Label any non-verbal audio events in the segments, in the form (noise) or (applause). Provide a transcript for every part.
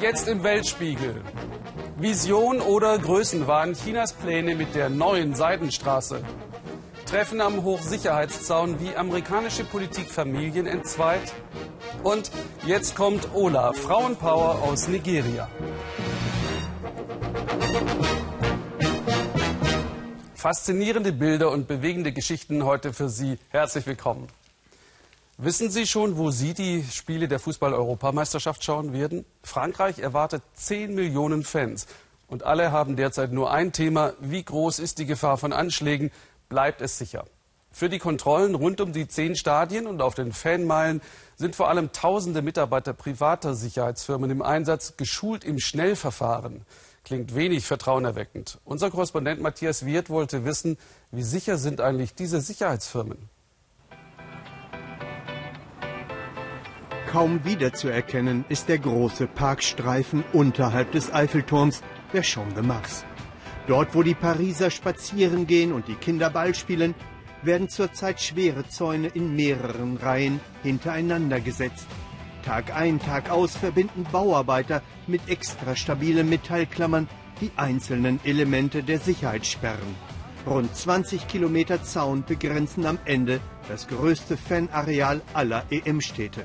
Jetzt im Weltspiegel. Vision oder Größenwahn Chinas Pläne mit der neuen Seidenstraße. Treffen am Hochsicherheitszaun, wie amerikanische Politik Familien entzweit. Und jetzt kommt Ola, Frauenpower aus Nigeria. Faszinierende Bilder und bewegende Geschichten heute für Sie. Herzlich willkommen. Wissen Sie schon, wo Sie die Spiele der Fußball-Europameisterschaft schauen werden? Frankreich erwartet 10 Millionen Fans. Und alle haben derzeit nur ein Thema. Wie groß ist die Gefahr von Anschlägen? Bleibt es sicher? Für die Kontrollen rund um die zehn Stadien und auf den Fanmeilen sind vor allem tausende Mitarbeiter privater Sicherheitsfirmen im Einsatz, geschult im Schnellverfahren. Klingt wenig vertrauenerweckend. Unser Korrespondent Matthias Wirth wollte wissen, wie sicher sind eigentlich diese Sicherheitsfirmen? Kaum wiederzuerkennen ist der große Parkstreifen unterhalb des Eiffelturms, der Champ de Mars. Dort, wo die Pariser spazieren gehen und die Kinder Ball spielen, werden zurzeit schwere Zäune in mehreren Reihen hintereinander gesetzt. Tag ein, Tag aus verbinden Bauarbeiter mit extra stabilen Metallklammern die einzelnen Elemente der Sicherheitssperren. Rund 20 Kilometer Zaun begrenzen am Ende das größte Fanareal aller EM-Städte.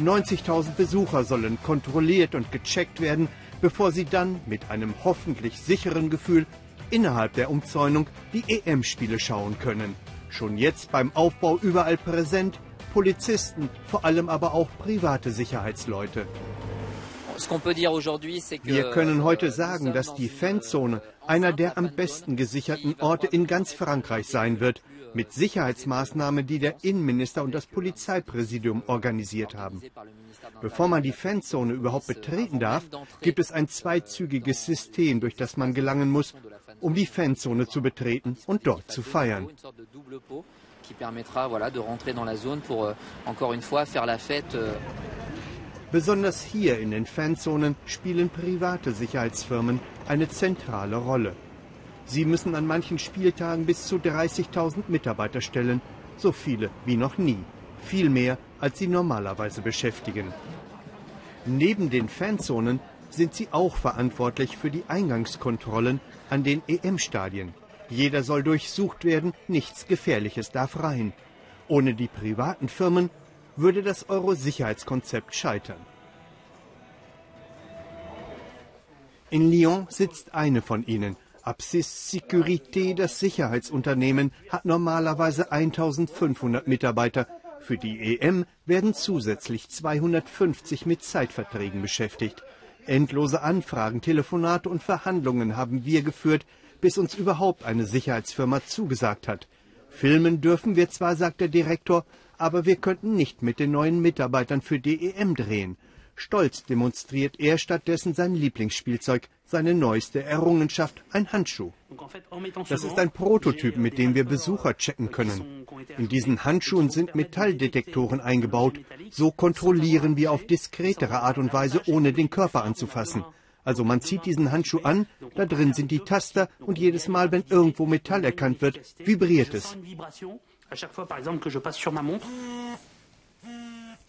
90.000 Besucher sollen kontrolliert und gecheckt werden, bevor sie dann mit einem hoffentlich sicheren Gefühl innerhalb der Umzäunung die EM-Spiele schauen können. Schon jetzt beim Aufbau überall präsent, Polizisten, vor allem aber auch private Sicherheitsleute. Wir können heute sagen, dass die Fanzone einer der am besten gesicherten Orte in ganz Frankreich sein wird, mit Sicherheitsmaßnahmen, die der Innenminister und das Polizeipräsidium organisiert haben. Bevor man die Fanzone überhaupt betreten darf, gibt es ein zweizügiges System, durch das man gelangen muss, um die Fanzone zu betreten und dort zu feiern. Besonders hier in den Fanzonen spielen private Sicherheitsfirmen eine zentrale Rolle. Sie müssen an manchen Spieltagen bis zu 30.000 Mitarbeiter stellen, so viele wie noch nie, viel mehr als sie normalerweise beschäftigen. Neben den Fanzonen sind sie auch verantwortlich für die Eingangskontrollen an den EM-Stadien. Jeder soll durchsucht werden, nichts Gefährliches darf rein. Ohne die privaten Firmen würde das Euro-Sicherheitskonzept scheitern. In Lyon sitzt eine von ihnen. Absis Sécurité, das Sicherheitsunternehmen, hat normalerweise 1500 Mitarbeiter. Für die EM werden zusätzlich 250 mit Zeitverträgen beschäftigt. Endlose Anfragen, Telefonate und Verhandlungen haben wir geführt, bis uns überhaupt eine Sicherheitsfirma zugesagt hat. Filmen dürfen wir zwar, sagt der Direktor, aber wir könnten nicht mit den neuen Mitarbeitern für DEM drehen. Stolz demonstriert er stattdessen sein Lieblingsspielzeug, seine neueste Errungenschaft, ein Handschuh. Das ist ein Prototyp, mit dem wir Besucher checken können. In diesen Handschuhen sind Metalldetektoren eingebaut. So kontrollieren wir auf diskretere Art und Weise, ohne den Körper anzufassen. Also man zieht diesen Handschuh an, da drin sind die Taster und jedes Mal, wenn irgendwo Metall erkannt wird, vibriert es.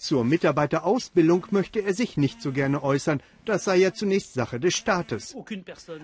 Zur Mitarbeiterausbildung möchte er sich nicht so gerne äußern. Das sei ja zunächst Sache des Staates.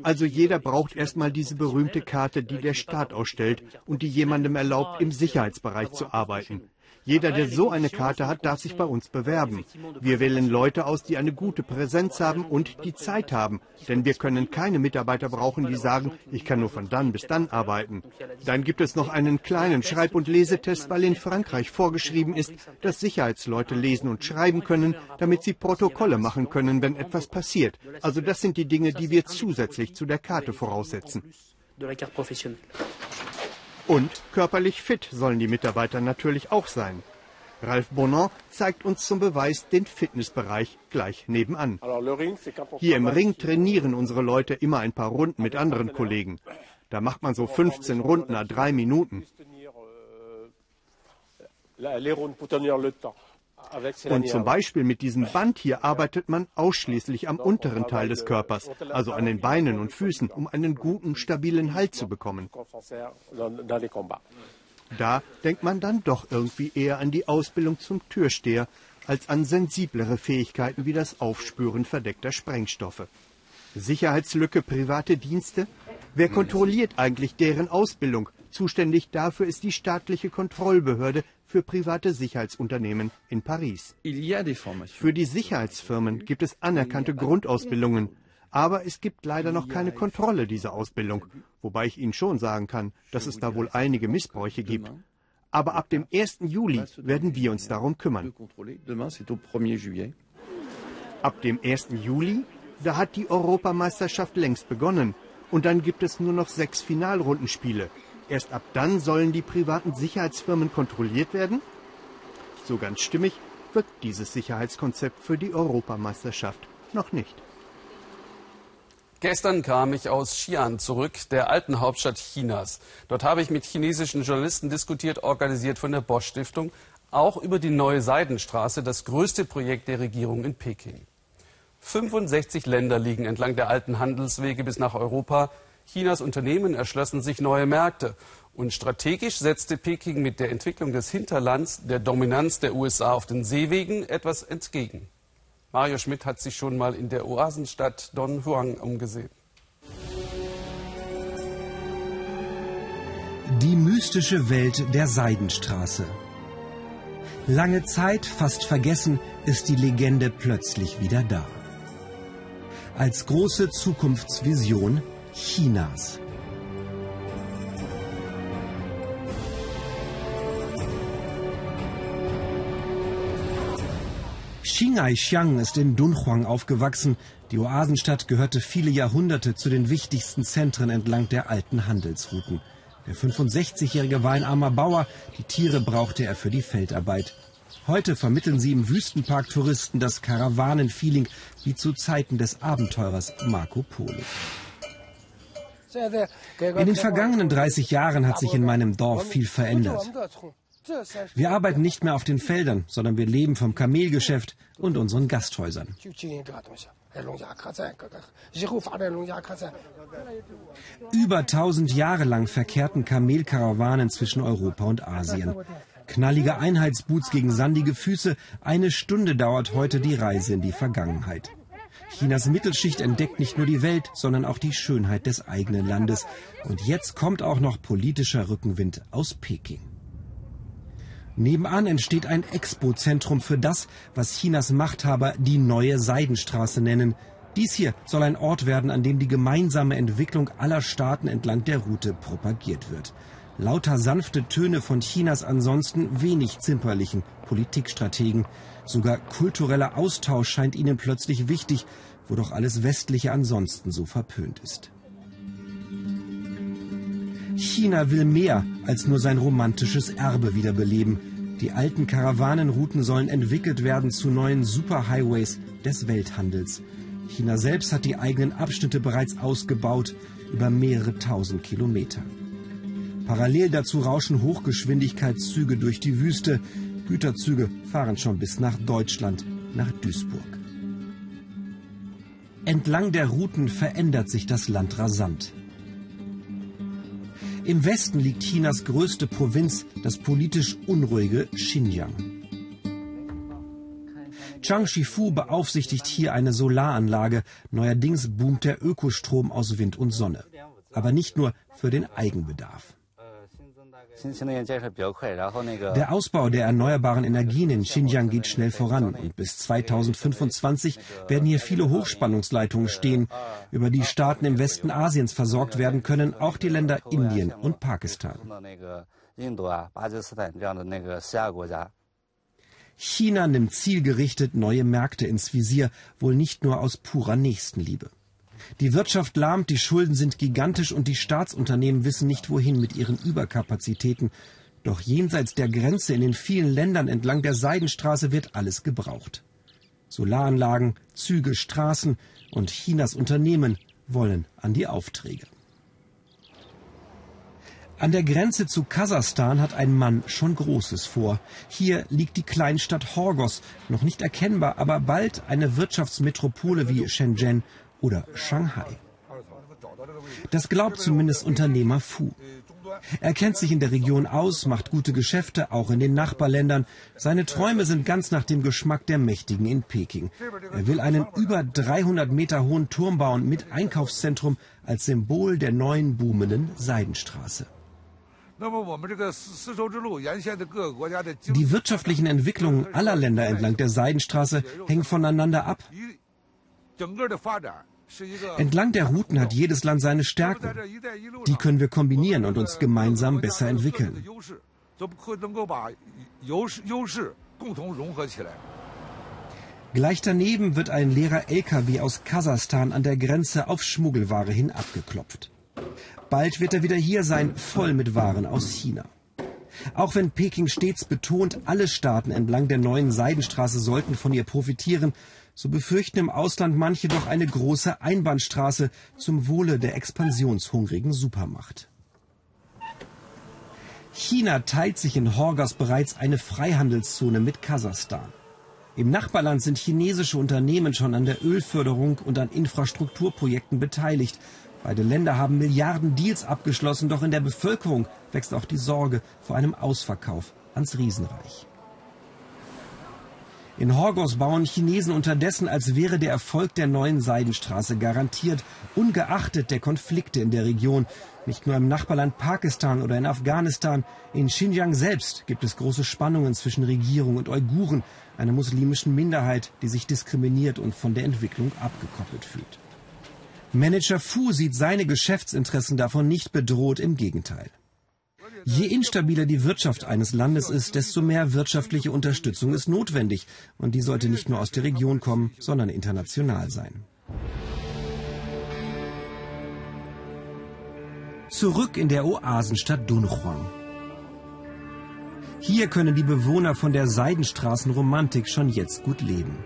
Also jeder braucht erstmal diese berühmte Karte, die der Staat ausstellt und die jemandem erlaubt, im Sicherheitsbereich zu arbeiten. Jeder, der so eine Karte hat, darf sich bei uns bewerben. Wir wählen Leute aus, die eine gute Präsenz haben und die Zeit haben. Denn wir können keine Mitarbeiter brauchen, die sagen, ich kann nur von dann bis dann arbeiten. Dann gibt es noch einen kleinen Schreib- und Lesetest, weil in Frankreich vorgeschrieben ist, dass Sicherheitsleute lesen und schreiben können, damit sie Protokolle machen können, wenn etwas passiert. Also das sind die Dinge, die wir zusätzlich zu der Karte voraussetzen. Und körperlich fit sollen die Mitarbeiter natürlich auch sein. Ralf Bonan zeigt uns zum Beweis den Fitnessbereich gleich nebenan. Hier im Ring trainieren unsere Leute immer ein paar Runden mit anderen Kollegen. Da macht man so 15 Runden nach drei Minuten. Und zum Beispiel mit diesem Band hier arbeitet man ausschließlich am unteren Teil des Körpers, also an den Beinen und Füßen, um einen guten, stabilen Halt zu bekommen. Da denkt man dann doch irgendwie eher an die Ausbildung zum Türsteher als an sensiblere Fähigkeiten wie das Aufspüren verdeckter Sprengstoffe. Sicherheitslücke private Dienste? Wer kontrolliert eigentlich deren Ausbildung? Zuständig dafür ist die staatliche Kontrollbehörde für private Sicherheitsunternehmen in Paris. Für die Sicherheitsfirmen gibt es anerkannte Grundausbildungen, aber es gibt leider noch keine Kontrolle dieser Ausbildung, wobei ich Ihnen schon sagen kann, dass es da wohl einige Missbräuche gibt. Aber ab dem 1. Juli werden wir uns darum kümmern. Ab dem 1. Juli, da hat die Europameisterschaft längst begonnen. Und dann gibt es nur noch sechs Finalrundenspiele. Erst ab dann sollen die privaten Sicherheitsfirmen kontrolliert werden? So ganz stimmig wirkt dieses Sicherheitskonzept für die Europameisterschaft noch nicht. Gestern kam ich aus Xi'an zurück, der alten Hauptstadt Chinas. Dort habe ich mit chinesischen Journalisten diskutiert, organisiert von der Bosch Stiftung, auch über die neue Seidenstraße, das größte Projekt der Regierung in Peking. 65 Länder liegen entlang der alten Handelswege bis nach Europa. Chinas Unternehmen erschlossen sich neue Märkte. Und strategisch setzte Peking mit der Entwicklung des Hinterlands der Dominanz der USA auf den Seewegen etwas entgegen. Mario Schmidt hat sich schon mal in der Oasenstadt Don Huang umgesehen. Die mystische Welt der Seidenstraße. Lange Zeit, fast vergessen, ist die Legende plötzlich wieder da. Als große Zukunftsvision Chinas. Xingai Xiang ist in Dunhuang aufgewachsen. Die Oasenstadt gehörte viele Jahrhunderte zu den wichtigsten Zentren entlang der alten Handelsrouten. Der 65-Jährige war ein armer Bauer, die Tiere brauchte er für die Feldarbeit. Heute vermitteln sie im Wüstenpark Touristen das Karawanenfeeling wie zu Zeiten des Abenteurers Marco Polo. In den vergangenen 30 Jahren hat sich in meinem Dorf viel verändert. Wir arbeiten nicht mehr auf den Feldern, sondern wir leben vom Kamelgeschäft und unseren Gasthäusern. Über 1000 Jahre lang verkehrten Kamelkarawanen zwischen Europa und Asien. Knallige Einheitsboots gegen sandige Füße. Eine Stunde dauert heute die Reise in die Vergangenheit. Chinas Mittelschicht entdeckt nicht nur die Welt, sondern auch die Schönheit des eigenen Landes. Und jetzt kommt auch noch politischer Rückenwind aus Peking. Nebenan entsteht ein Expo-Zentrum für das, was Chinas Machthaber die neue Seidenstraße nennen. Dies hier soll ein Ort werden, an dem die gemeinsame Entwicklung aller Staaten entlang der Route propagiert wird. Lauter sanfte Töne von Chinas ansonsten wenig zimperlichen Politikstrategen. Sogar kultureller Austausch scheint ihnen plötzlich wichtig, wo doch alles Westliche ansonsten so verpönt ist. China will mehr als nur sein romantisches Erbe wiederbeleben. Die alten Karawanenrouten sollen entwickelt werden zu neuen Superhighways des Welthandels. China selbst hat die eigenen Abschnitte bereits ausgebaut, über mehrere tausend Kilometer. Parallel dazu rauschen Hochgeschwindigkeitszüge durch die Wüste. Güterzüge fahren schon bis nach Deutschland, nach Duisburg. Entlang der Routen verändert sich das Land rasant. Im Westen liegt Chinas größte Provinz, das politisch unruhige Xinjiang. Chang Shifu beaufsichtigt hier eine Solaranlage. Neuerdings boomt der Ökostrom aus Wind und Sonne. Aber nicht nur für den Eigenbedarf. Der Ausbau der erneuerbaren Energien in Xinjiang geht schnell voran und bis 2025 werden hier viele Hochspannungsleitungen stehen, über die Staaten im Westen Asiens versorgt werden können, auch die Länder Indien und Pakistan. China nimmt zielgerichtet neue Märkte ins Visier, wohl nicht nur aus purer Nächstenliebe. Die Wirtschaft lahmt, die Schulden sind gigantisch und die Staatsunternehmen wissen nicht wohin mit ihren Überkapazitäten. Doch jenseits der Grenze in den vielen Ländern entlang der Seidenstraße wird alles gebraucht. Solaranlagen, Züge, Straßen und Chinas Unternehmen wollen an die Aufträge. An der Grenze zu Kasachstan hat ein Mann schon Großes vor. Hier liegt die Kleinstadt Horgos, noch nicht erkennbar, aber bald eine Wirtschaftsmetropole wie Shenzhen oder Shanghai. Das glaubt zumindest Unternehmer Fu. Er kennt sich in der Region aus, macht gute Geschäfte, auch in den Nachbarländern. Seine Träume sind ganz nach dem Geschmack der Mächtigen in Peking. Er will einen über 300 Meter hohen Turm bauen mit Einkaufszentrum als Symbol der neuen boomenden Seidenstraße. Die wirtschaftlichen Entwicklungen aller Länder entlang der Seidenstraße hängen voneinander ab. Entlang der Routen hat jedes Land seine Stärken. Die können wir kombinieren und uns gemeinsam besser entwickeln. Gleich daneben wird ein leerer LKW aus Kasachstan an der Grenze auf Schmuggelware hin abgeklopft. Bald wird er wieder hier sein, voll mit Waren aus China. Auch wenn Peking stets betont, alle Staaten entlang der neuen Seidenstraße sollten von ihr profitieren, so befürchten im Ausland manche doch eine große Einbahnstraße zum Wohle der expansionshungrigen Supermacht. China teilt sich in Horgas bereits eine Freihandelszone mit Kasachstan. Im Nachbarland sind chinesische Unternehmen schon an der Ölförderung und an Infrastrukturprojekten beteiligt. Beide Länder haben Milliarden Deals abgeschlossen, doch in der Bevölkerung wächst auch die Sorge vor einem Ausverkauf ans Riesenreich. In Horgos bauen Chinesen unterdessen, als wäre der Erfolg der neuen Seidenstraße garantiert, ungeachtet der Konflikte in der Region. Nicht nur im Nachbarland Pakistan oder in Afghanistan, in Xinjiang selbst gibt es große Spannungen zwischen Regierung und Uiguren, einer muslimischen Minderheit, die sich diskriminiert und von der Entwicklung abgekoppelt fühlt. Manager Fu sieht seine Geschäftsinteressen davon nicht bedroht, im Gegenteil. Je instabiler die Wirtschaft eines Landes ist, desto mehr wirtschaftliche Unterstützung ist notwendig. Und die sollte nicht nur aus der Region kommen, sondern international sein. Zurück in der Oasenstadt Dunhuang. Hier können die Bewohner von der Seidenstraßenromantik schon jetzt gut leben.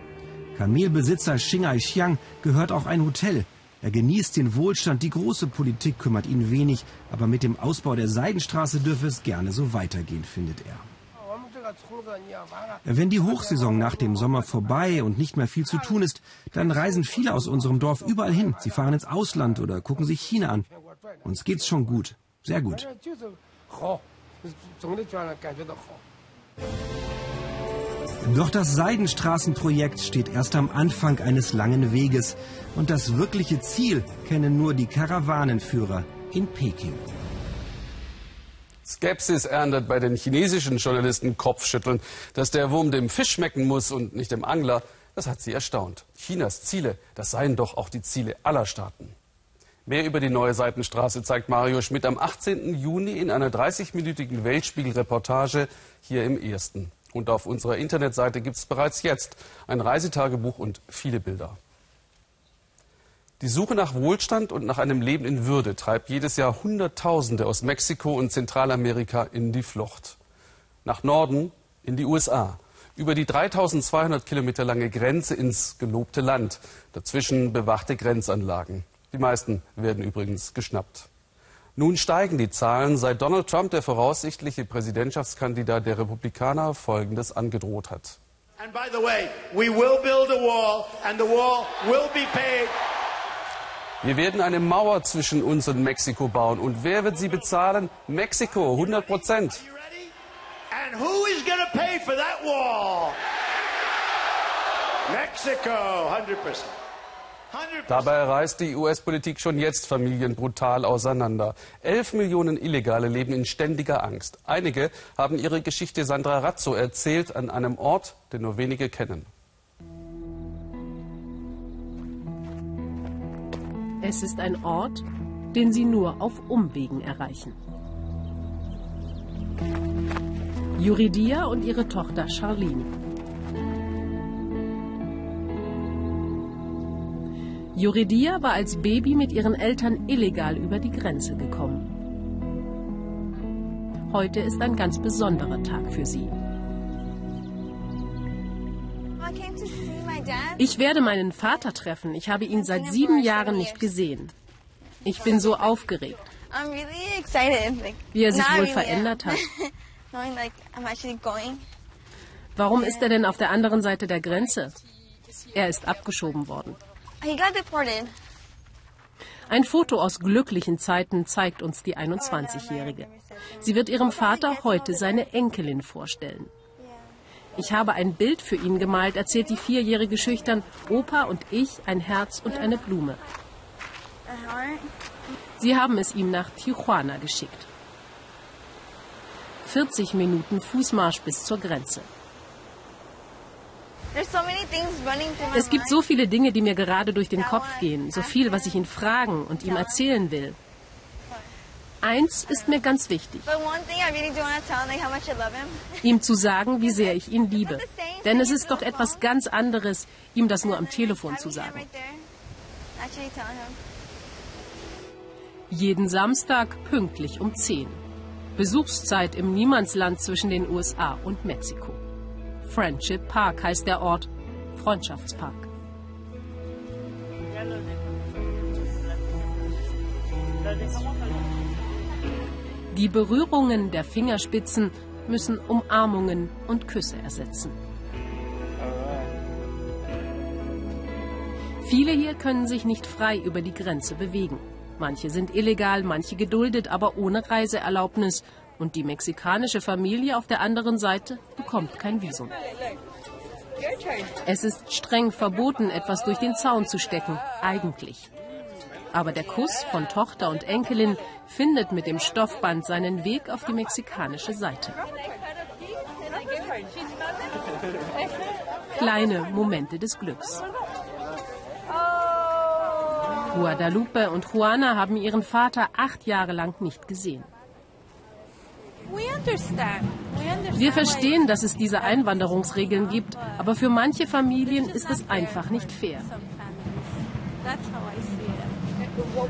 Kamelbesitzer Xingai Xiang gehört auch ein Hotel, er genießt den Wohlstand, die große Politik kümmert ihn wenig, aber mit dem Ausbau der Seidenstraße dürfe es gerne so weitergehen, findet er. Wenn die Hochsaison nach dem Sommer vorbei und nicht mehr viel zu tun ist, dann reisen viele aus unserem Dorf überall hin. Sie fahren ins Ausland oder gucken sich China an. Uns geht's schon gut, sehr gut. Doch das Seidenstraßenprojekt steht erst am Anfang eines langen Weges und das wirkliche Ziel kennen nur die Karawanenführer in Peking. Skepsis erntet bei den chinesischen Journalisten Kopfschütteln. Dass der Wurm dem Fisch schmecken muss und nicht dem Angler, das hat sie erstaunt. Chinas Ziele, das seien doch auch die Ziele aller Staaten. Mehr über die neue Seitenstraße zeigt Mario Schmidt am 18. Juni in einer 30-minütigen Weltspiegel-Reportage hier im Ersten. Und auf unserer Internetseite gibt es bereits jetzt ein Reisetagebuch und viele Bilder. Die Suche nach Wohlstand und nach einem Leben in Würde treibt jedes Jahr Hunderttausende aus Mexiko und Zentralamerika in die Flucht. Nach Norden in die USA. Über die 3200 Kilometer lange Grenze ins gelobte Land. Dazwischen bewachte Grenzanlagen. Die meisten werden übrigens geschnappt. Nun steigen die Zahlen, seit Donald Trump, der voraussichtliche Präsidentschaftskandidat der Republikaner, Folgendes angedroht hat. Wir werden eine Mauer zwischen uns und Mexiko bauen. Und wer wird sie bezahlen? Mexiko, 100 Prozent. Mexico, 100 Prozent. Dabei reißt die US-Politik schon jetzt Familien brutal auseinander. Elf Millionen Illegale leben in ständiger Angst. Einige haben ihre Geschichte Sandra Razzo erzählt an einem Ort, den nur wenige kennen. Es ist ein Ort, den sie nur auf Umwegen erreichen. Yuridia und ihre Tochter Charlene. Yuridia war als Baby mit ihren Eltern illegal über die Grenze gekommen. Heute ist ein ganz besonderer Tag für sie. Ich werde meinen Vater treffen. Ich habe ihn seit sieben Jahren nicht gesehen. Ich bin so aufgeregt. Wie er sich wohl verändert hat. (laughs) Warum ist er denn auf der anderen Seite der Grenze? Er ist abgeschoben worden. Ein Foto aus glücklichen Zeiten zeigt uns die 21-Jährige. Sie wird ihrem Vater heute seine Enkelin vorstellen. Ich habe ein Bild für ihn gemalt, erzählt die Vierjährige schüchtern. Opa und ich, ein Herz und eine Blume. Sie haben es ihm nach Tijuana geschickt. 40 Minuten Fußmarsch bis zur Grenze. Es gibt so viele Dinge, die mir gerade durch den Kopf gehen, so viel, was ich ihn fragen und ihm erzählen will. Eins ist mir ganz wichtig. Ihm zu sagen, wie sehr ich ihn liebe. Denn es ist doch etwas ganz anderes, ihm das nur am Telefon zu sagen. Jeden Samstag pünktlich um 10. Besuchszeit im Niemandsland zwischen den USA und Mexiko. Friendship Park heißt der Ort, Freundschaftspark. Die Berührungen der Fingerspitzen müssen Umarmungen und Küsse ersetzen. Viele hier können sich nicht frei über die Grenze bewegen. Manche sind illegal, manche geduldet, aber ohne Reiseerlaubnis. Und die mexikanische Familie auf der anderen Seite bekommt kein Visum. Es ist streng verboten, etwas durch den Zaun zu stecken, eigentlich. Aber der Kuss von Tochter und Enkelin findet mit dem Stoffband seinen Weg auf die mexikanische Seite. Kleine Momente des Glücks. Guadalupe und Juana haben ihren Vater acht Jahre lang nicht gesehen. Wir verstehen, dass es diese Einwanderungsregeln gibt, aber für manche Familien ist es einfach nicht fair.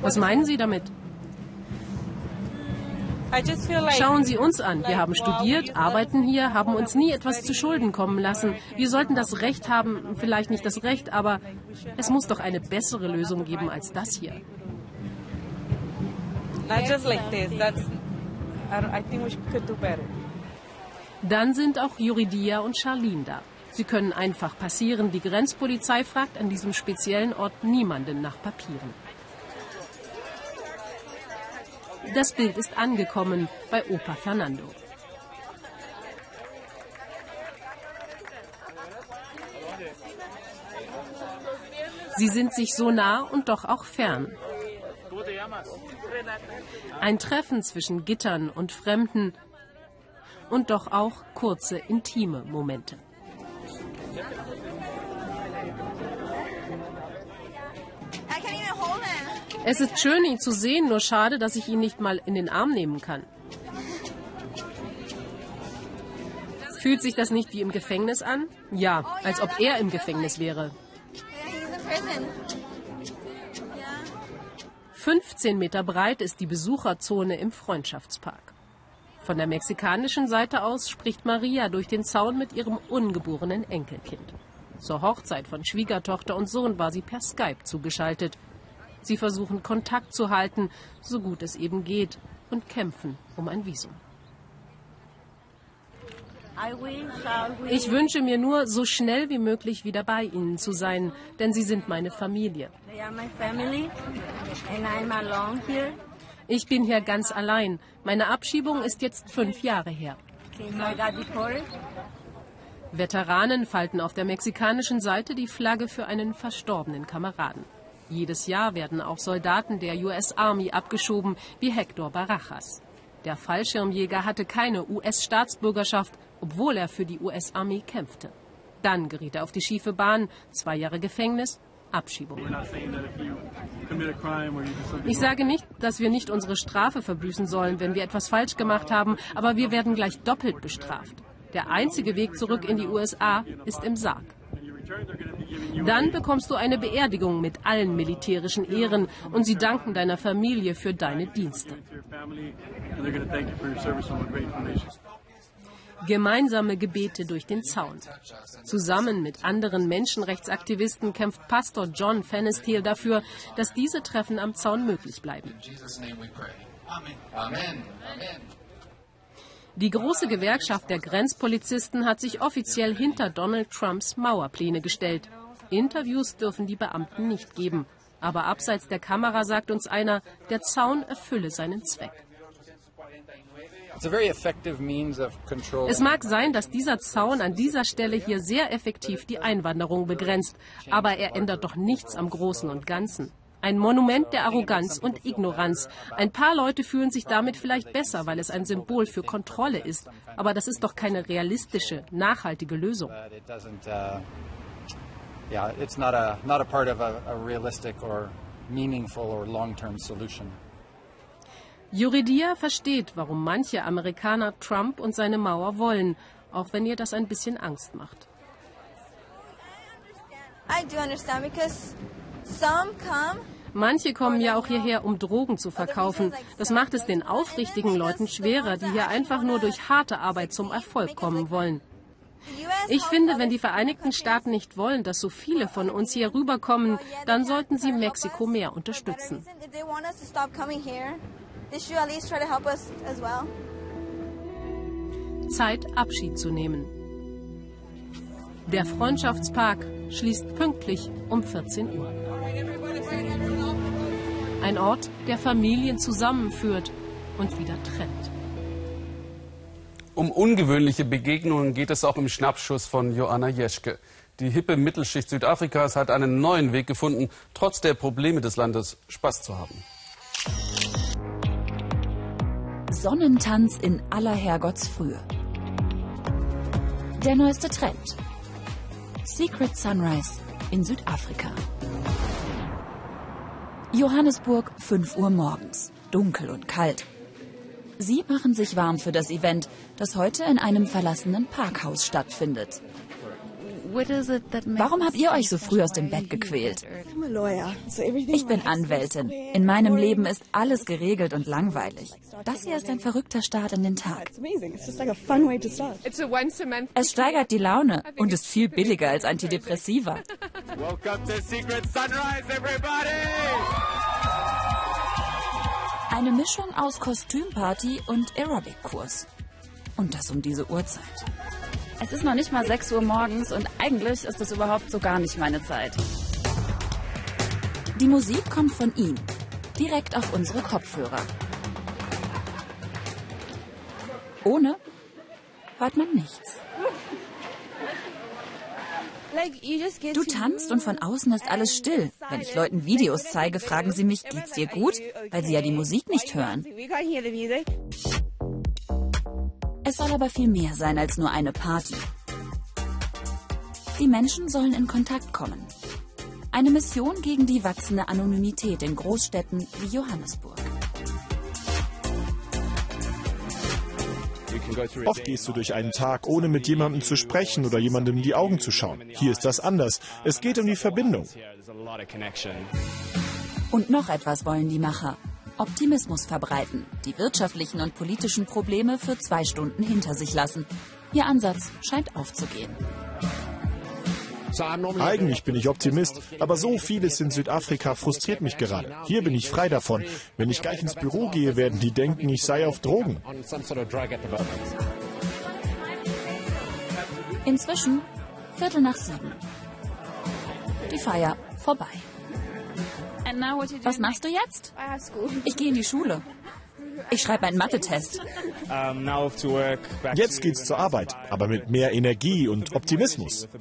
Was meinen Sie damit? Schauen Sie uns an. Wir haben studiert, arbeiten hier, haben uns nie etwas zu Schulden kommen lassen. Wir sollten das Recht haben, vielleicht nicht das Recht, aber es muss doch eine bessere Lösung geben als das hier. Dann sind auch Juridia und Charlene da. Sie können einfach passieren. Die Grenzpolizei fragt an diesem speziellen Ort niemanden nach Papieren. Das Bild ist angekommen bei Opa Fernando. Sie sind sich so nah und doch auch fern. Ein Treffen zwischen Gittern und Fremden und doch auch kurze intime Momente. Es ist schön, ihn zu sehen, nur schade, dass ich ihn nicht mal in den Arm nehmen kann. Fühlt sich das nicht wie im Gefängnis an? Ja, als ob er im Gefängnis wäre. 15 Meter breit ist die Besucherzone im Freundschaftspark. Von der mexikanischen Seite aus spricht Maria durch den Zaun mit ihrem ungeborenen Enkelkind. Zur Hochzeit von Schwiegertochter und Sohn war sie per Skype zugeschaltet. Sie versuchen Kontakt zu halten, so gut es eben geht, und kämpfen um ein Visum. Ich wünsche mir nur, so schnell wie möglich wieder bei Ihnen zu sein, denn Sie sind meine Familie. Ich bin hier ganz allein. Meine Abschiebung ist jetzt fünf Jahre her. Veteranen falten auf der mexikanischen Seite die Flagge für einen verstorbenen Kameraden. Jedes Jahr werden auch Soldaten der US Army abgeschoben, wie Hector Barajas. Der Fallschirmjäger hatte keine US-Staatsbürgerschaft, obwohl er für die US-Armee kämpfte. Dann geriet er auf die schiefe Bahn, zwei Jahre Gefängnis, Abschiebung. Ich sage nicht, dass wir nicht unsere Strafe verbüßen sollen, wenn wir etwas falsch gemacht haben, aber wir werden gleich doppelt bestraft. Der einzige Weg zurück in die USA ist im Sarg. Dann bekommst du eine Beerdigung mit allen militärischen Ehren und sie danken deiner Familie für deine Dienste. Gemeinsame Gebete durch den Zaun. Zusammen mit anderen Menschenrechtsaktivisten kämpft Pastor John Fennestiel dafür, dass diese Treffen am Zaun möglich bleiben. Amen. Die große Gewerkschaft der Grenzpolizisten hat sich offiziell hinter Donald Trumps Mauerpläne gestellt. Interviews dürfen die Beamten nicht geben. Aber abseits der Kamera sagt uns einer, der Zaun erfülle seinen Zweck. Es mag sein, dass dieser Zaun an dieser Stelle hier sehr effektiv die Einwanderung begrenzt, aber er ändert doch nichts am Großen und Ganzen. Ein Monument der Arroganz und Ignoranz. Ein paar Leute fühlen sich damit vielleicht besser, weil es ein Symbol für Kontrolle ist. Aber das ist doch keine realistische, nachhaltige Lösung. Yeah, it's not a, not a part of a, a realistic or meaningful or long-term solution. Yuridia versteht, warum manche Amerikaner Trump und seine Mauer wollen, auch wenn ihr das ein bisschen Angst macht. I do understand because some come Manche kommen ja auch hierher, um Drogen zu verkaufen. Das macht es den aufrichtigen Leuten schwerer, die hier einfach nur durch harte Arbeit zum Erfolg kommen wollen. Ich finde, wenn die Vereinigten Staaten nicht wollen, dass so viele von uns hier rüberkommen, dann sollten sie Mexiko mehr unterstützen. Zeit, Abschied zu nehmen. Der Freundschaftspark schließt pünktlich um 14 Uhr. Ein Ort, der Familien zusammenführt und wieder trennt. Um ungewöhnliche Begegnungen geht es auch im Schnappschuss von Joanna Jeschke. Die hippe Mittelschicht Südafrikas hat einen neuen Weg gefunden, trotz der Probleme des Landes Spaß zu haben. Sonnentanz in aller Herrgottsfrühe. Der neueste Trend. Secret Sunrise in Südafrika. Johannesburg, 5 Uhr morgens. Dunkel und kalt. Sie machen sich warm für das Event, das heute in einem verlassenen Parkhaus stattfindet. Warum habt ihr euch so früh aus dem Bett gequält? Ich bin Anwältin. In meinem Leben ist alles geregelt und langweilig. Das hier ist ein verrückter Start in den Tag. Es steigert die Laune und ist viel billiger als Antidepressiva. (laughs) Eine Mischung aus Kostümparty und Aerobic-Kurs. Und das um diese Uhrzeit. Es ist noch nicht mal 6 Uhr morgens und eigentlich ist das überhaupt so gar nicht meine Zeit. Die Musik kommt von ihm, direkt auf unsere Kopfhörer. Ohne hört man nichts. Du tanzt und von außen ist alles still. Wenn ich Leuten Videos zeige, fragen sie mich, geht's dir gut? Weil sie ja die Musik nicht hören. Es soll aber viel mehr sein als nur eine Party. Die Menschen sollen in Kontakt kommen. Eine Mission gegen die wachsende Anonymität in Großstädten wie Johannesburg. Oft gehst du durch einen Tag, ohne mit jemandem zu sprechen oder jemandem in die Augen zu schauen. Hier ist das anders. Es geht um die Verbindung. Und noch etwas wollen die Macher. Optimismus verbreiten, die wirtschaftlichen und politischen Probleme für zwei Stunden hinter sich lassen. Ihr Ansatz scheint aufzugehen. Eigentlich bin ich Optimist, aber so vieles in Südafrika frustriert mich gerade. Hier bin ich frei davon. Wenn ich gleich ins Büro gehe, werden die denken, ich sei auf Drogen. Inzwischen Viertel nach sieben. Die Feier vorbei. Was machst du jetzt? Ich gehe in die Schule. Ich schreibe einen Mathe-Test. Jetzt geht's zur Arbeit, aber mit mehr Energie und Optimismus. (laughs)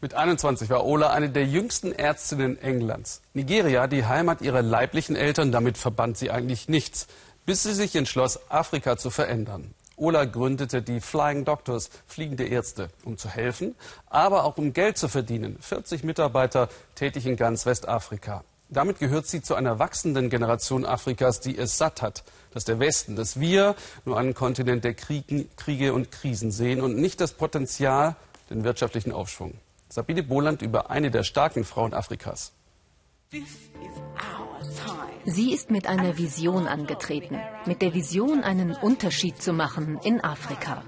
Mit 21 war Ola eine der jüngsten Ärztinnen Englands. Nigeria, die Heimat ihrer leiblichen Eltern, damit verband sie eigentlich nichts, bis sie sich entschloss, Afrika zu verändern. Ola gründete die Flying Doctors, fliegende Ärzte, um zu helfen, aber auch um Geld zu verdienen. 40 Mitarbeiter tätig in ganz Westafrika. Damit gehört sie zu einer wachsenden Generation Afrikas, die es satt hat, dass der Westen, dass wir nur einen Kontinent der Kriegen, Kriege und Krisen sehen und nicht das Potenzial, den wirtschaftlichen Aufschwung. Sabine Boland über eine der starken Frauen Afrikas. Sie ist mit einer Vision angetreten, mit der Vision, einen Unterschied zu machen in Afrika.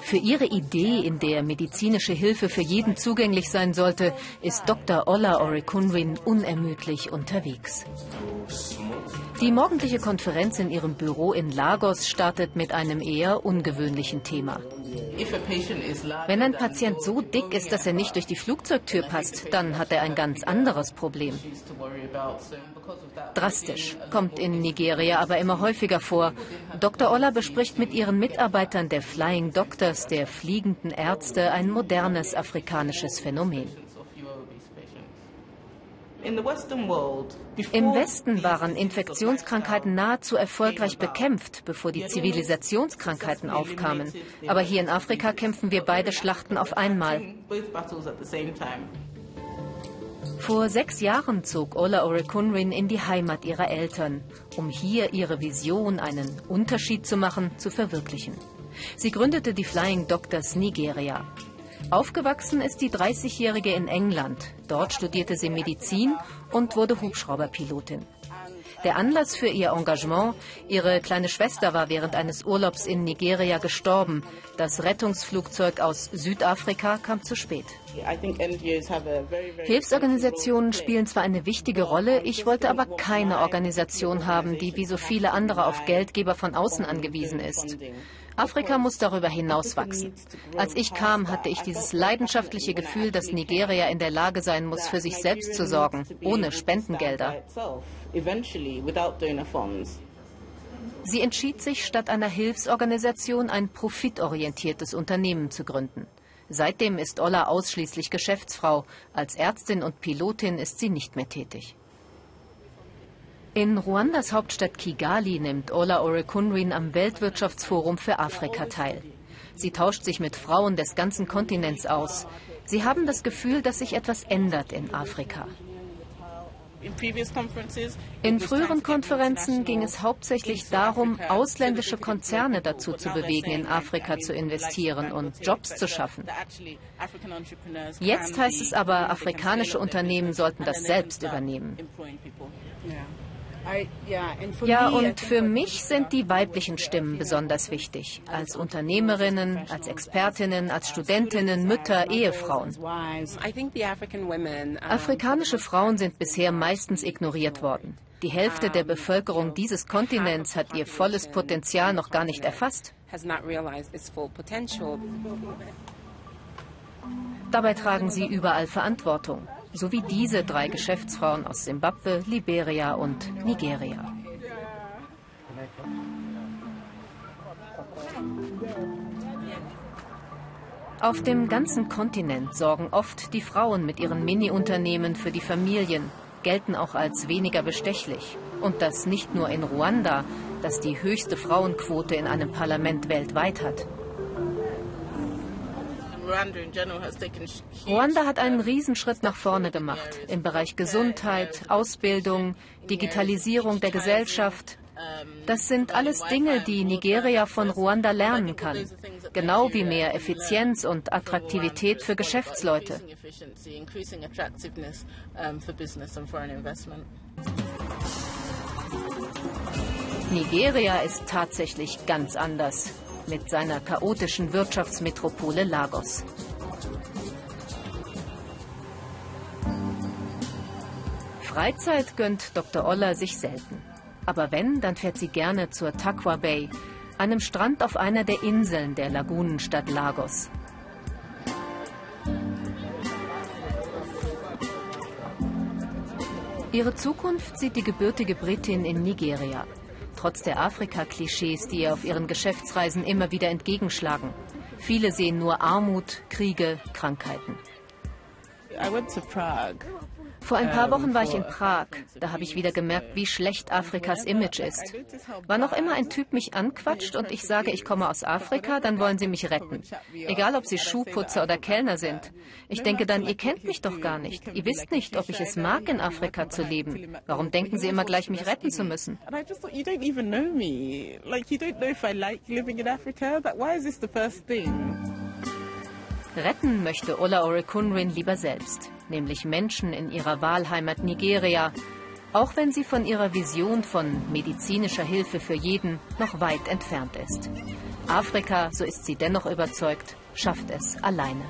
Für ihre Idee, in der medizinische Hilfe für jeden zugänglich sein sollte, ist Dr. Ola Orekunrin unermüdlich unterwegs. Die morgendliche Konferenz in ihrem Büro in Lagos startet mit einem eher ungewöhnlichen Thema. Wenn ein Patient so dick ist, dass er nicht durch die Flugzeugtür passt, dann hat er ein ganz anderes Problem. Drastisch, kommt in Nigeria aber immer häufiger vor. Dr. Ola bespricht mit ihren Mitarbeitern der Flying Doctors, der fliegenden Ärzte, ein modernes afrikanisches Phänomen. Im Westen waren Infektionskrankheiten nahezu erfolgreich bekämpft, bevor die Zivilisationskrankheiten aufkamen. Aber hier in Afrika kämpfen wir beide Schlachten auf einmal. Vor sechs Jahren zog Ola Orekunrin in die Heimat ihrer Eltern, um hier ihre Vision, einen Unterschied zu machen, zu verwirklichen. Sie gründete die Flying Doctors Nigeria. Aufgewachsen ist die 30-Jährige in England. Dort studierte sie Medizin und wurde Hubschrauberpilotin. Der Anlass für ihr Engagement, ihre kleine Schwester war während eines Urlaubs in Nigeria gestorben. Das Rettungsflugzeug aus Südafrika kam zu spät. Hilfsorganisationen spielen zwar eine wichtige Rolle, ich wollte aber keine Organisation haben, die wie so viele andere auf Geldgeber von außen angewiesen ist. Afrika muss darüber hinaus wachsen. Als ich kam, hatte ich dieses leidenschaftliche Gefühl, dass Nigeria in der Lage sein muss, für sich selbst zu sorgen, ohne Spendengelder. Sie entschied sich, statt einer Hilfsorganisation ein profitorientiertes Unternehmen zu gründen. Seitdem ist Ola ausschließlich Geschäftsfrau. Als Ärztin und Pilotin ist sie nicht mehr tätig. In Ruandas Hauptstadt Kigali nimmt Ola Orekunrin am Weltwirtschaftsforum für Afrika teil. Sie tauscht sich mit Frauen des ganzen Kontinents aus. Sie haben das Gefühl, dass sich etwas ändert in Afrika. In früheren Konferenzen ging es hauptsächlich darum, ausländische Konzerne dazu zu bewegen, in Afrika zu investieren und Jobs zu schaffen. Jetzt heißt es aber, afrikanische Unternehmen sollten das selbst übernehmen. Ja, und für mich sind die weiblichen Stimmen besonders wichtig. Als Unternehmerinnen, als Expertinnen, als Studentinnen, Mütter, Ehefrauen. Afrikanische Frauen sind bisher meistens ignoriert worden. Die Hälfte der Bevölkerung dieses Kontinents hat ihr volles Potenzial noch gar nicht erfasst. Dabei tragen sie überall Verantwortung sowie diese drei Geschäftsfrauen aus Simbabwe, Liberia und Nigeria. Auf dem ganzen Kontinent sorgen oft die Frauen mit ihren Mini-Unternehmen für die Familien, gelten auch als weniger bestechlich. Und das nicht nur in Ruanda, das die höchste Frauenquote in einem Parlament weltweit hat. Ruanda hat einen Riesenschritt nach vorne gemacht im Bereich Gesundheit, Ausbildung, Digitalisierung der Gesellschaft. Das sind alles Dinge, die Nigeria von Ruanda lernen kann, genau wie mehr Effizienz und Attraktivität für Geschäftsleute. Nigeria ist tatsächlich ganz anders mit seiner chaotischen Wirtschaftsmetropole Lagos. Freizeit gönnt Dr. Oller sich selten. Aber wenn, dann fährt sie gerne zur Takwa Bay, einem Strand auf einer der Inseln der Lagunenstadt Lagos. Ihre Zukunft sieht die gebürtige Britin in Nigeria trotz der Afrika-Klischees, die ihr auf ihren Geschäftsreisen immer wieder entgegenschlagen. Viele sehen nur Armut, Kriege, Krankheiten. I went to Prague. Vor ein paar Wochen war ich in Prag. Da habe ich wieder gemerkt, wie schlecht Afrikas Image ist. Wann auch immer ein Typ mich anquatscht und ich sage, ich komme aus Afrika, dann wollen sie mich retten. Egal, ob sie Schuhputzer oder Kellner sind. Ich denke dann, ihr kennt mich doch gar nicht. Ihr wisst nicht, ob ich es mag, in Afrika zu leben. Warum denken sie immer gleich, mich retten zu müssen? Retten möchte Ola Orekunrin lieber selbst nämlich Menschen in ihrer Wahlheimat Nigeria, auch wenn sie von ihrer Vision von medizinischer Hilfe für jeden noch weit entfernt ist. Afrika, so ist sie dennoch überzeugt, schafft es alleine.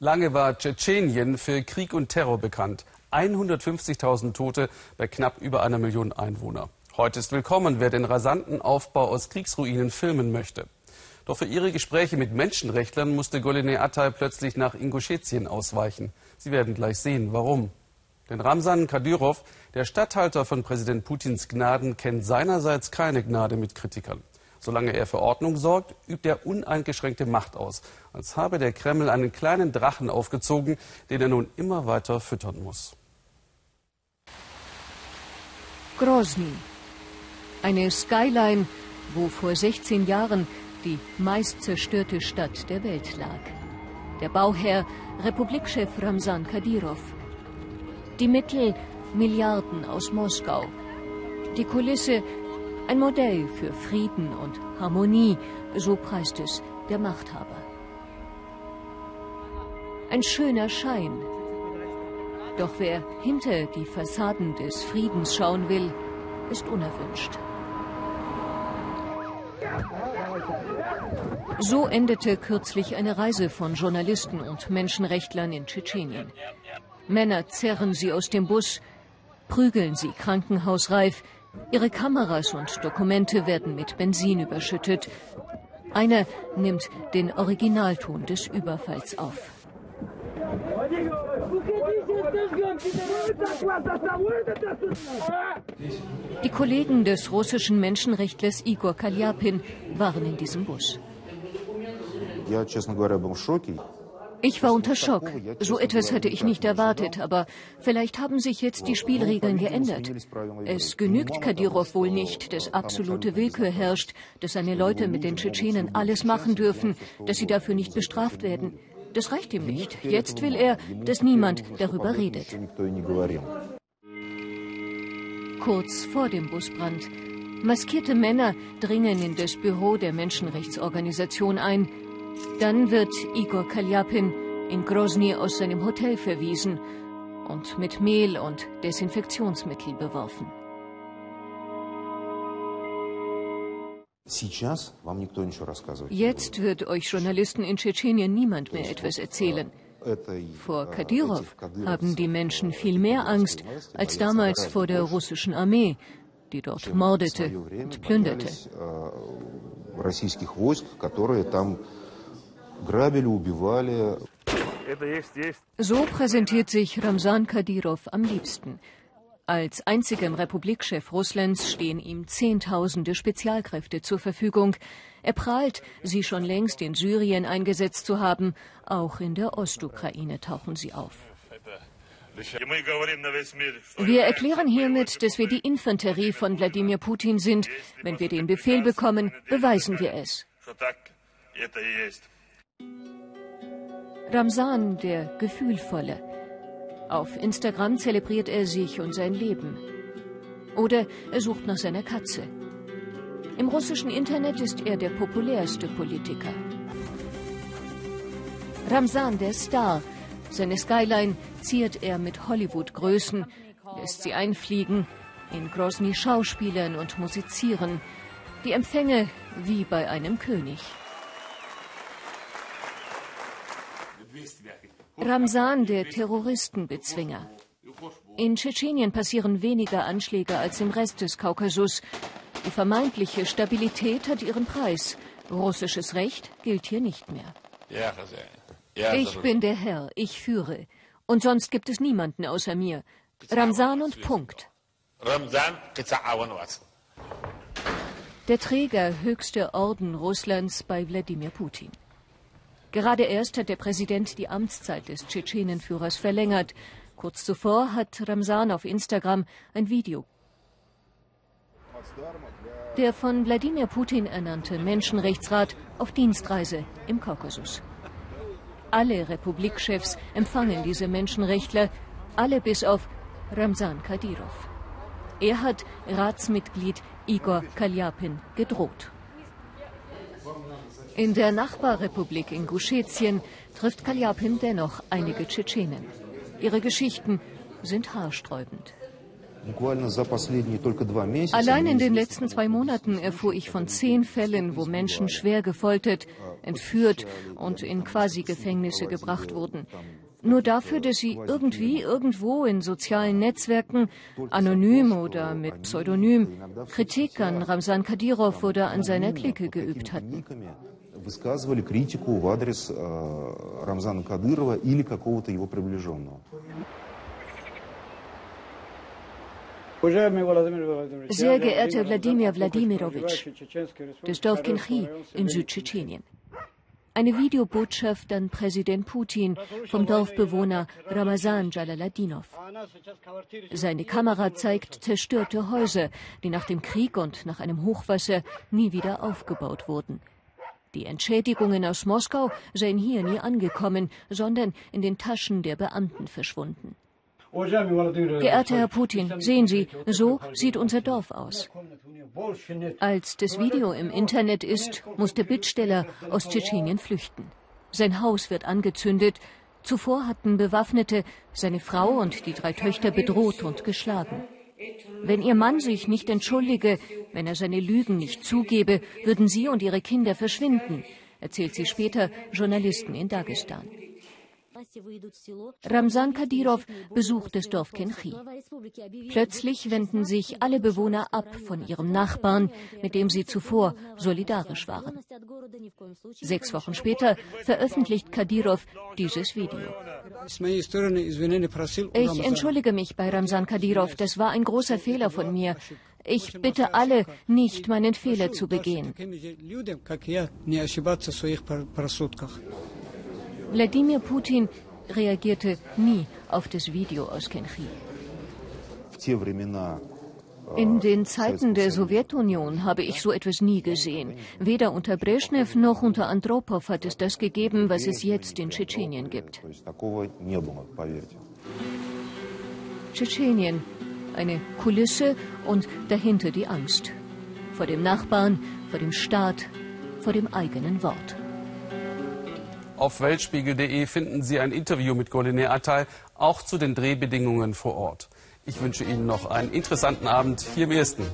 Lange war Tschetschenien für Krieg und Terror bekannt. 150.000 Tote bei knapp über einer Million Einwohner. Heute ist willkommen, wer den rasanten Aufbau aus Kriegsruinen filmen möchte. Doch für ihre Gespräche mit Menschenrechtlern musste Goline Attai plötzlich nach Ingushetien ausweichen. Sie werden gleich sehen, warum. Denn Ramsan Kadyrov, der Statthalter von Präsident Putins Gnaden, kennt seinerseits keine Gnade mit Kritikern. Solange er für Ordnung sorgt, übt er uneingeschränkte Macht aus, als habe der Kreml einen kleinen Drachen aufgezogen, den er nun immer weiter füttern muss. Grozny. Eine Skyline, wo vor 16 Jahren die meist zerstörte Stadt der Welt lag. Der Bauherr, Republikchef Ramsan Kadyrov. Die Mittel, Milliarden aus Moskau. Die Kulisse, ein Modell für Frieden und Harmonie, so preist es der Machthaber. Ein schöner Schein. Doch wer hinter die Fassaden des Friedens schauen will, ist unerwünscht. So endete kürzlich eine Reise von Journalisten und Menschenrechtlern in Tschetschenien. Männer zerren sie aus dem Bus, prügeln sie krankenhausreif, ihre Kameras und Dokumente werden mit Benzin überschüttet. Einer nimmt den Originalton des Überfalls auf. Die Kollegen des russischen Menschenrechtlers Igor Kalyapin waren in diesem Bus. Ich war unter Schock. So etwas hätte ich nicht erwartet, aber vielleicht haben sich jetzt die Spielregeln geändert. Es genügt Kadyrov wohl nicht, dass absolute Willkür herrscht, dass seine Leute mit den Tschetschenen alles machen dürfen, dass sie dafür nicht bestraft werden. Das reicht ihm nicht. Jetzt will er, dass niemand darüber redet. Kurz vor dem Busbrand. Maskierte Männer dringen in das Büro der Menschenrechtsorganisation ein. Dann wird Igor Kalyapin in Grozny aus seinem Hotel verwiesen und mit Mehl und Desinfektionsmittel beworfen. Jetzt wird euch Journalisten in Tschetschenien niemand mehr etwas erzählen. Vor Kadyrov haben die Menschen viel mehr Angst als damals vor der russischen Armee, die dort mordete und plünderte. So präsentiert sich Ramsan Kadyrov am liebsten. Als einzigem Republikchef Russlands stehen ihm Zehntausende Spezialkräfte zur Verfügung. Er prahlt, sie schon längst in Syrien eingesetzt zu haben. Auch in der Ostukraine tauchen sie auf. Wir erklären hiermit, dass wir die Infanterie von Wladimir Putin sind. Wenn wir den Befehl bekommen, beweisen wir es. Ramsan, der Gefühlvolle. Auf Instagram zelebriert er sich und sein Leben. Oder er sucht nach seiner Katze. Im russischen Internet ist er der populärste Politiker. Ramsan, der Star. Seine Skyline ziert er mit Hollywood-Größen, lässt sie einfliegen, in Grozny schauspielern und musizieren. Die Empfänge wie bei einem König. Ramsan, der Terroristenbezwinger. In Tschetschenien passieren weniger Anschläge als im Rest des Kaukasus. Die vermeintliche Stabilität hat ihren Preis. Russisches Recht gilt hier nicht mehr. Ich bin der Herr, ich führe. Und sonst gibt es niemanden außer mir. Ramsan und Punkt. Der Träger höchste Orden Russlands bei Wladimir Putin. Gerade erst hat der Präsident die Amtszeit des Tschetschenenführers verlängert. Kurz zuvor hat Ramsan auf Instagram ein Video. Der von Wladimir Putin ernannte Menschenrechtsrat auf Dienstreise im Kaukasus. Alle Republikchefs empfangen diese Menschenrechtler, alle bis auf Ramsan Kadyrov. Er hat Ratsmitglied Igor Kalyapin gedroht. In der Nachbarrepublik Ingushetien trifft Kalyapin dennoch einige Tschetschenen. Ihre Geschichten sind haarsträubend. Allein in den letzten zwei Monaten erfuhr ich von zehn Fällen, wo Menschen schwer gefoltert, entführt und in Quasi-Gefängnisse gebracht wurden. nur dafür, dass sie irgendwie irgendwo in sozialen Netzwerken, anonym oder mit Pseudonym, Kritik an Ramsan Kadyrov oder an seiner Clique geübt hatten высказывали критику в адрес э, Рамзана Кадырова или какого-то его приближенного. Sehr geehrter Wladimir Wladimirovich, das Dorf Kinchi in Südtschetschenien. Eine Videobotschaft an Präsident Putin vom Dorfbewohner Ramazan Jalaladinov. Seine Kamera zeigt zerstörte Häuser, die nach dem Krieg und nach einem Hochwasser nie wieder aufgebaut wurden. Die Entschädigungen aus Moskau seien hier nie angekommen, sondern in den Taschen der Beamten verschwunden. Geehrter Herr Putin, sehen Sie, so sieht unser Dorf aus. Als das Video im Internet ist, muss der Bittsteller aus Tschetschenien flüchten. Sein Haus wird angezündet. Zuvor hatten Bewaffnete seine Frau und die drei Töchter bedroht und geschlagen. Wenn ihr Mann sich nicht entschuldige, wenn er seine Lügen nicht zugebe, würden sie und ihre Kinder verschwinden, erzählt sie später Journalisten in Dagestan. Ramsan Kadyrov besucht das Dorf Kenchi. Plötzlich wenden sich alle Bewohner ab von ihrem Nachbarn, mit dem sie zuvor solidarisch waren. Sechs Wochen später veröffentlicht Kadyrov dieses Video. Ich entschuldige mich bei Ramsan Kadyrov, das war ein großer Fehler von mir. Ich bitte alle, nicht meinen Fehler zu begehen. Wladimir Putin reagierte nie auf das Video aus Kenchi. In den Zeiten der Sowjetunion habe ich so etwas nie gesehen. Weder unter Brezhnev noch unter Andropov hat es das gegeben, was es jetzt in Tschetschenien gibt. Tschetschenien, eine Kulisse und dahinter die Angst. Vor dem Nachbarn, vor dem Staat, vor dem eigenen Wort. Auf weltspiegel.de finden Sie ein Interview mit Goline Atay, auch zu den Drehbedingungen vor Ort. Ich wünsche Ihnen noch einen interessanten Abend hier im Ersten.